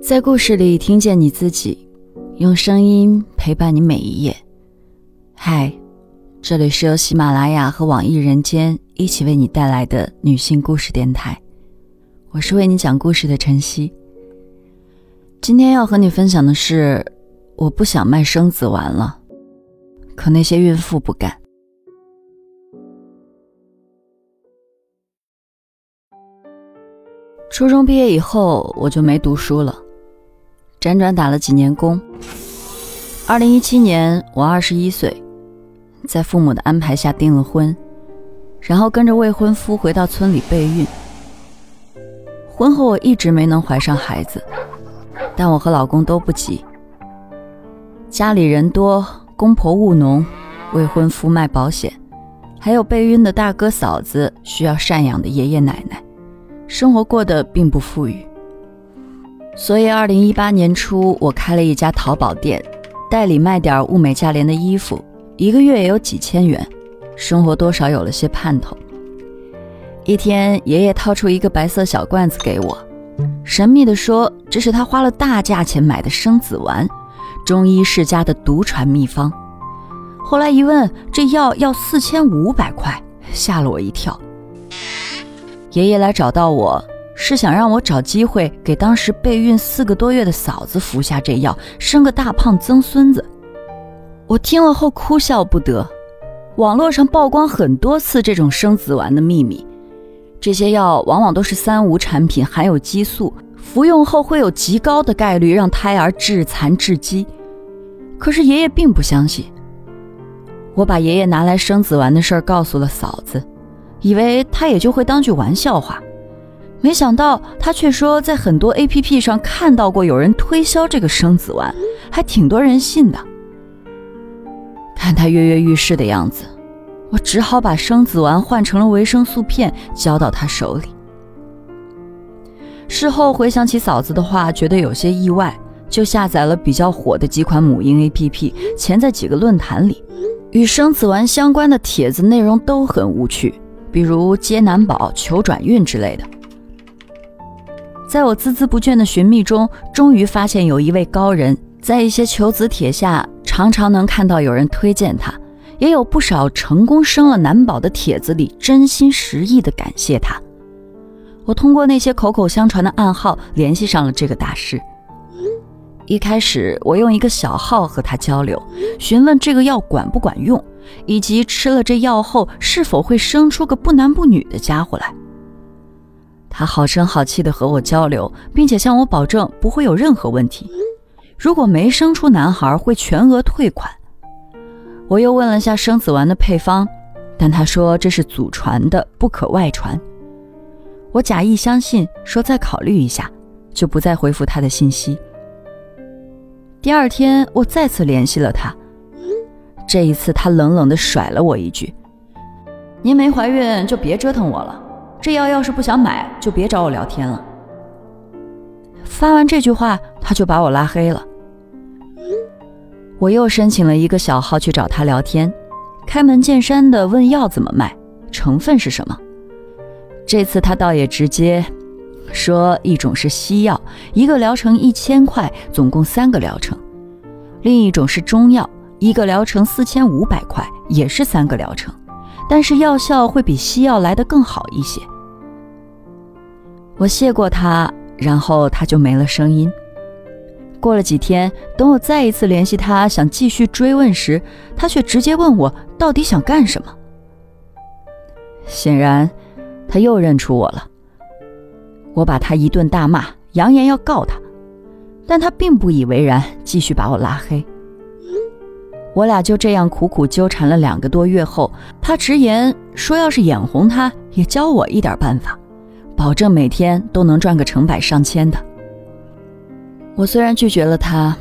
在故事里听见你自己，用声音陪伴你每一页。嗨，这里是由喜马拉雅和网易人间一起为你带来的女性故事电台，我是为你讲故事的晨曦。今天要和你分享的是，我不想卖生子丸了，可那些孕妇不干。初中毕业以后，我就没读书了。辗转打了几年工。二零一七年，我二十一岁，在父母的安排下订了婚，然后跟着未婚夫回到村里备孕。婚后我一直没能怀上孩子，但我和老公都不急。家里人多，公婆务农，未婚夫卖保险，还有备孕的大哥嫂子需要赡养的爷爷奶奶，生活过得并不富裕。所以，二零一八年初，我开了一家淘宝店，代理卖点物美价廉的衣服，一个月也有几千元，生活多少有了些盼头。一天，爷爷掏出一个白色小罐子给我，神秘地说：“这是他花了大价钱买的生子丸，中医世家的独传秘方。”后来一问，这药要四千五百块，吓了我一跳。爷爷来找到我。是想让我找机会给当时备孕四个多月的嫂子服下这药，生个大胖曾孙子。我听了后哭笑不得。网络上曝光很多次这种生子丸的秘密，这些药往往都是三无产品，含有激素，服用后会有极高的概率让胎儿致残致畸。可是爷爷并不相信。我把爷爷拿来生子丸的事儿告诉了嫂子，以为他也就会当句玩笑话。没想到他却说，在很多 A P P 上看到过有人推销这个生子丸，还挺多人信的。看他跃跃欲试的样子，我只好把生子丸换成了维生素片，交到他手里。事后回想起嫂子的话，觉得有些意外，就下载了比较火的几款母婴 A P P，潜在几个论坛里，与生子丸相关的帖子内容都很无趣，比如接男宝、求转运之类的。在我孜孜不倦的寻觅中，终于发现有一位高人，在一些求子帖下，常常能看到有人推荐他，也有不少成功生了男宝的帖子里，真心实意的感谢他。我通过那些口口相传的暗号联系上了这个大师。一开始，我用一个小号和他交流，询问这个药管不管用，以及吃了这药后是否会生出个不男不女的家伙来。他好声好气地和我交流，并且向我保证不会有任何问题。如果没生出男孩，会全额退款。我又问了下生子丸的配方，但他说这是祖传的，不可外传。我假意相信，说再考虑一下，就不再回复他的信息。第二天，我再次联系了他，这一次他冷冷地甩了我一句：“您没怀孕，就别折腾我了。”这药要是不想买，就别找我聊天了。发完这句话，他就把我拉黑了。我又申请了一个小号去找他聊天，开门见山的问药怎么卖，成分是什么。这次他倒也直接说，一种是西药，一个疗程一千块，总共三个疗程；另一种是中药，一个疗程四千五百块，也是三个疗程。但是药效会比西药来的更好一些。我谢过他，然后他就没了声音。过了几天，等我再一次联系他，想继续追问时，他却直接问我到底想干什么。显然，他又认出我了。我把他一顿大骂，扬言要告他，但他并不以为然，继续把我拉黑。我俩就这样苦苦纠缠了两个多月后，他直言说，要是眼红他，也教我一点办法，保证每天都能赚个成百上千的。我虽然拒绝了他，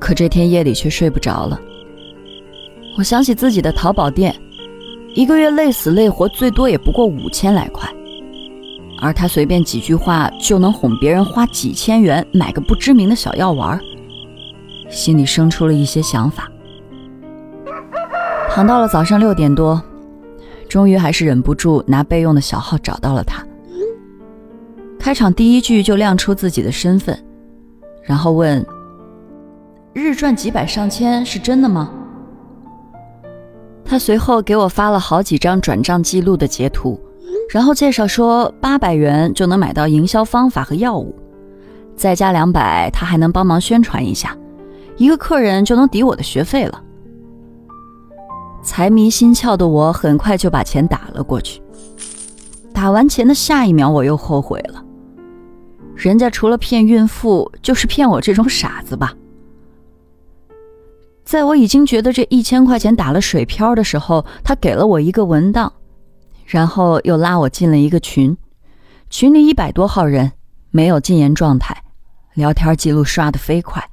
可这天夜里却睡不着了。我想起自己的淘宝店，一个月累死累活最多也不过五千来块，而他随便几句话就能哄别人花几千元买个不知名的小药丸，心里生出了一些想法。躺到了早上六点多，终于还是忍不住拿备用的小号找到了他。开场第一句就亮出自己的身份，然后问：“日赚几百上千是真的吗？”他随后给我发了好几张转账记录的截图，然后介绍说八百元就能买到营销方法和药物，再加两百，他还能帮忙宣传一下，一个客人就能抵我的学费了。财迷心窍的我很快就把钱打了过去，打完钱的下一秒我又后悔了，人家除了骗孕妇，就是骗我这种傻子吧。在我已经觉得这一千块钱打了水漂的时候，他给了我一个文档，然后又拉我进了一个群，群里一百多号人，没有禁言状态，聊天记录刷得飞快。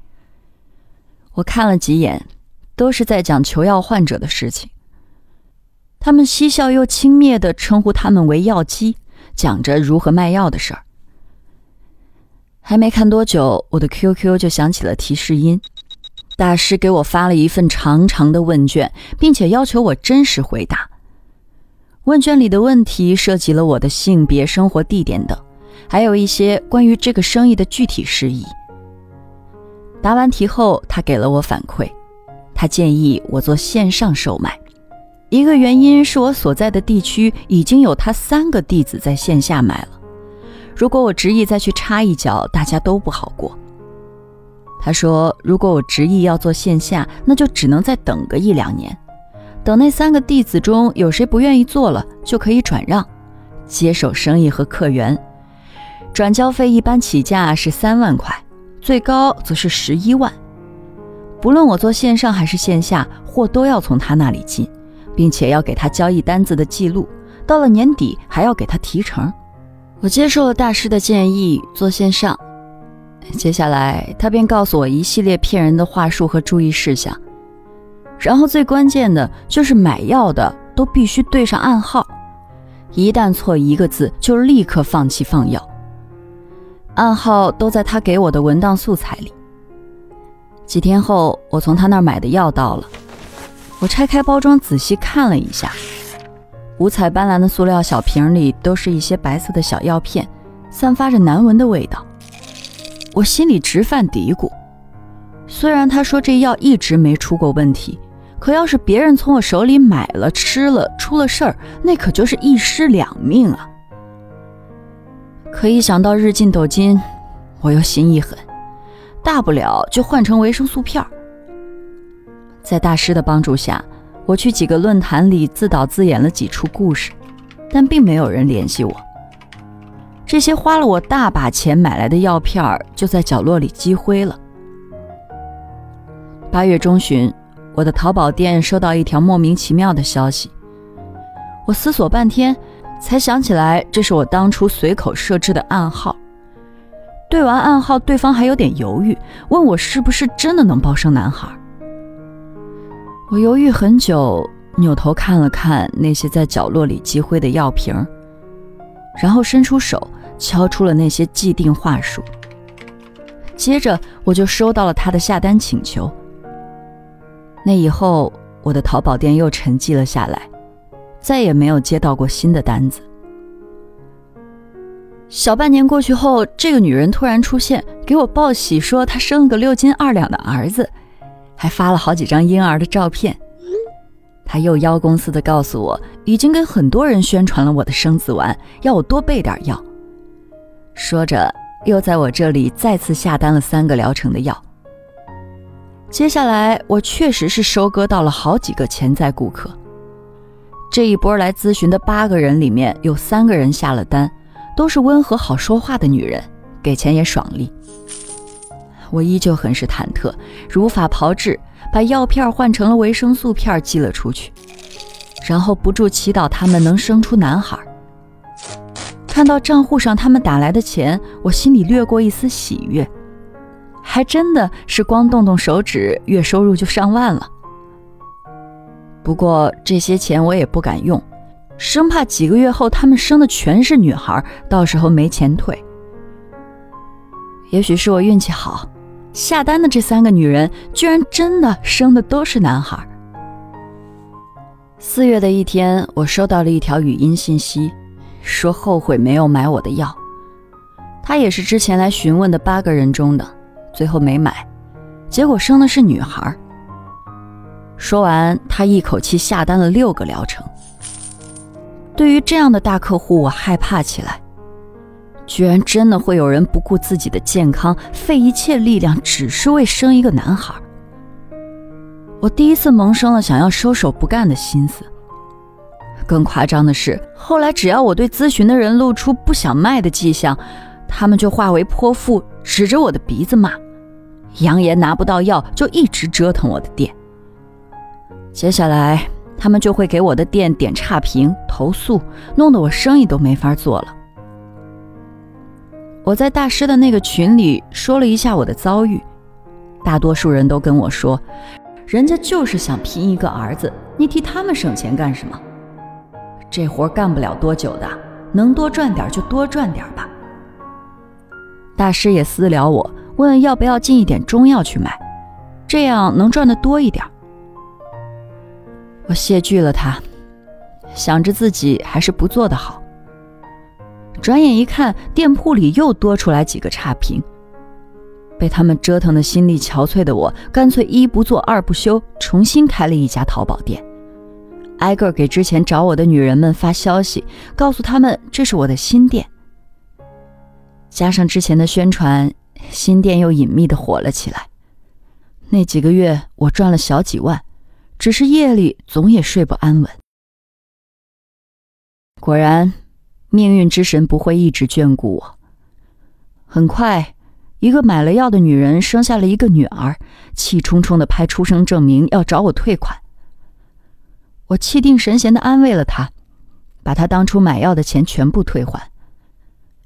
我看了几眼，都是在讲求药患者的事情。他们嬉笑又轻蔑地称呼他们为“药鸡”，讲着如何卖药的事儿。还没看多久，我的 QQ 就响起了提示音。大师给我发了一份长长的问卷，并且要求我真实回答。问卷里的问题涉及了我的性别、生活地点等，还有一些关于这个生意的具体事宜。答完题后，他给了我反馈，他建议我做线上售卖。一个原因是我所在的地区已经有他三个弟子在线下买了，如果我执意再去插一脚，大家都不好过。他说：“如果我执意要做线下，那就只能再等个一两年。等那三个弟子中有谁不愿意做了，就可以转让，接手生意和客源。转交费一般起价是三万块，最高则是十一万。不论我做线上还是线下，货都要从他那里进，并且要给他交易单子的记录。到了年底还要给他提成。我接受了大师的建议，做线上。”接下来，他便告诉我一系列骗人的话术和注意事项，然后最关键的就是买药的都必须对上暗号，一旦错一个字，就立刻放弃放药。暗号都在他给我的文档素材里。几天后，我从他那儿买的药到了，我拆开包装仔细看了一下，五彩斑斓的塑料小瓶里都是一些白色的小药片，散发着难闻的味道。我心里直犯嘀咕，虽然他说这药一直没出过问题，可要是别人从我手里买了吃了出了事儿，那可就是一尸两命啊！可一想到日进斗金，我又心一狠，大不了就换成维生素片儿。在大师的帮助下，我去几个论坛里自导自演了几出故事，但并没有人联系我。这些花了我大把钱买来的药片儿，就在角落里积灰了。八月中旬，我的淘宝店收到一条莫名其妙的消息，我思索半天，才想起来这是我当初随口设置的暗号。对完暗号，对方还有点犹豫，问我是不是真的能抱生男孩。我犹豫很久，扭头看了看那些在角落里积灰的药瓶，然后伸出手。敲出了那些既定话术，接着我就收到了他的下单请求。那以后，我的淘宝店又沉寂了下来，再也没有接到过新的单子。小半年过去后，这个女人突然出现，给我报喜，说她生了个六斤二两的儿子，还发了好几张婴儿的照片。她又邀公司的告诉我，已经跟很多人宣传了我的生子丸，要我多备点药。说着，又在我这里再次下单了三个疗程的药。接下来，我确实是收割到了好几个潜在顾客。这一波来咨询的八个人里面，有三个人下了单，都是温和好说话的女人，给钱也爽利。我依旧很是忐忑，如法炮制，把药片换成了维生素片寄了出去，然后不住祈祷他们能生出男孩。看到账户上他们打来的钱，我心里掠过一丝喜悦，还真的是光动动手指，月收入就上万了。不过这些钱我也不敢用，生怕几个月后他们生的全是女孩，到时候没钱退。也许是我运气好，下单的这三个女人居然真的生的都是男孩。四月的一天，我收到了一条语音信息。说后悔没有买我的药，他也是之前来询问的八个人中的，最后没买，结果生的是女孩。说完，他一口气下单了六个疗程。对于这样的大客户，我害怕起来。居然真的会有人不顾自己的健康，费一切力量，只是为生一个男孩。我第一次萌生了想要收手不干的心思。更夸张的是，后来只要我对咨询的人露出不想卖的迹象，他们就化为泼妇，指着我的鼻子骂，扬言拿不到药就一直折腾我的店。接下来，他们就会给我的店点差评、投诉，弄得我生意都没法做了。我在大师的那个群里说了一下我的遭遇，大多数人都跟我说，人家就是想拼一个儿子，你替他们省钱干什么？这活干不了多久的，能多赚点就多赚点吧。大师也私聊我，问要不要进一点中药去卖，这样能赚的多一点。我谢拒了他，想着自己还是不做的好。转眼一看，店铺里又多出来几个差评。被他们折腾的心力憔悴的我，干脆一不做二不休，重新开了一家淘宝店，挨个给之前找我的女人们发消息，告诉他们这是我的新店。加上之前的宣传，新店又隐秘的火了起来。那几个月，我赚了小几万，只是夜里总也睡不安稳。果然。命运之神不会一直眷顾我。很快，一个买了药的女人生下了一个女儿，气冲冲的拍出生证明要找我退款。我气定神闲的安慰了她，把她当初买药的钱全部退还，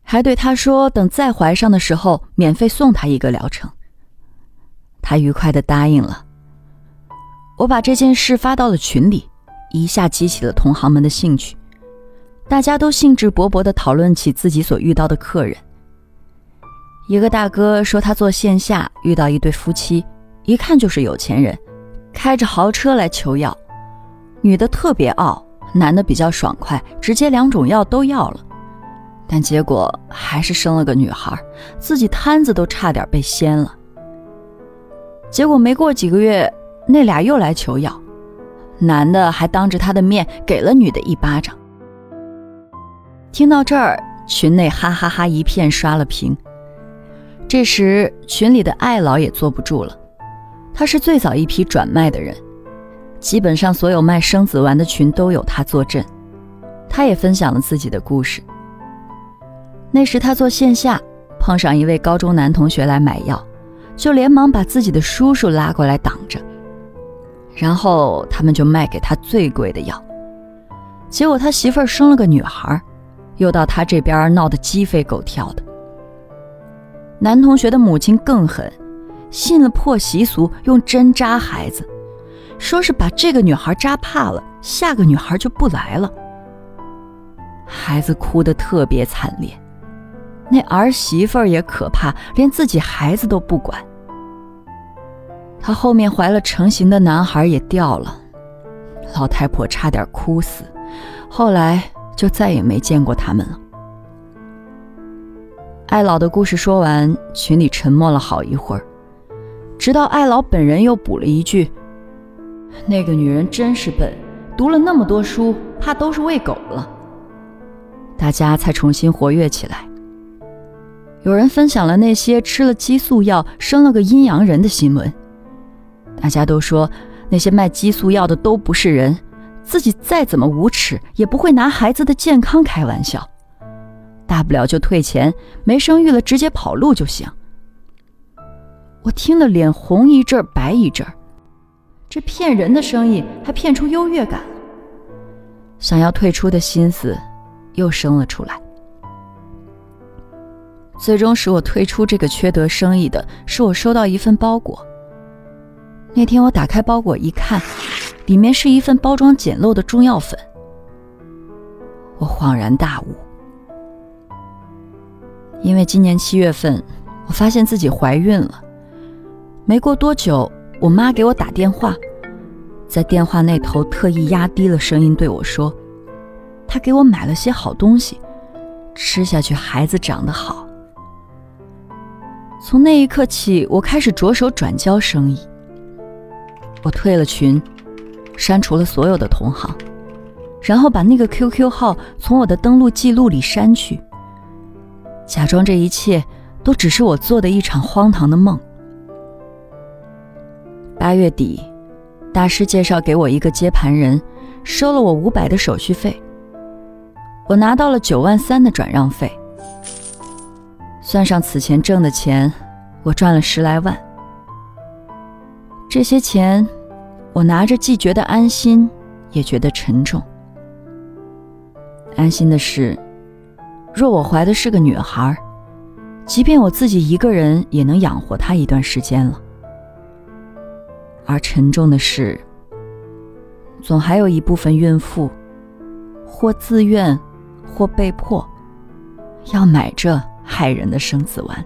还对她说等再怀上的时候免费送她一个疗程。她愉快的答应了。我把这件事发到了群里，一下激起了同行们的兴趣。大家都兴致勃勃地讨论起自己所遇到的客人。一个大哥说，他做线下遇到一对夫妻，一看就是有钱人，开着豪车来求药。女的特别傲，男的比较爽快，直接两种药都要了。但结果还是生了个女孩，自己摊子都差点被掀了。结果没过几个月，那俩又来求药，男的还当着他的面给了女的一巴掌。听到这儿，群内哈哈哈一片，刷了屏。这时，群里的艾老也坐不住了，他是最早一批转卖的人，基本上所有卖生子丸的群都有他坐镇。他也分享了自己的故事。那时他做线下，碰上一位高中男同学来买药，就连忙把自己的叔叔拉过来挡着，然后他们就卖给他最贵的药。结果他媳妇儿生了个女孩。又到他这边闹得鸡飞狗跳的。男同学的母亲更狠，信了破习俗，用针扎孩子，说是把这个女孩扎怕了，下个女孩就不来了。孩子哭得特别惨烈，那儿媳妇也可怕，连自己孩子都不管。她后面怀了成型的男孩也掉了，老太婆差点哭死。后来。就再也没见过他们了。艾老的故事说完，群里沉默了好一会儿，直到艾老本人又补了一句：“那个女人真是笨，读了那么多书，怕都是喂狗了。”大家才重新活跃起来。有人分享了那些吃了激素药生了个阴阳人的新闻，大家都说那些卖激素药的都不是人。自己再怎么无耻，也不会拿孩子的健康开玩笑，大不了就退钱，没生育了直接跑路就行。我听得脸红一阵白一阵这骗人的生意还骗出优越感，想要退出的心思又生了出来。最终使我退出这个缺德生意的是我收到一份包裹。那天我打开包裹一看。里面是一份包装简陋的中药粉，我恍然大悟。因为今年七月份，我发现自己怀孕了。没过多久，我妈给我打电话，在电话那头特意压低了声音对我说：“她给我买了些好东西，吃下去孩子长得好。”从那一刻起，我开始着手转交生意。我退了群，删除了所有的同行，然后把那个 QQ 号从我的登录记录里删去，假装这一切都只是我做的一场荒唐的梦。八月底，大师介绍给我一个接盘人，收了我五百的手续费，我拿到了九万三的转让费。算上此前挣的钱，我赚了十来万。这些钱，我拿着既觉得安心，也觉得沉重。安心的是，若我怀的是个女孩，即便我自己一个人也能养活她一段时间了。而沉重的是，总还有一部分孕妇，或自愿，或被迫，要买这。害人的生子丸。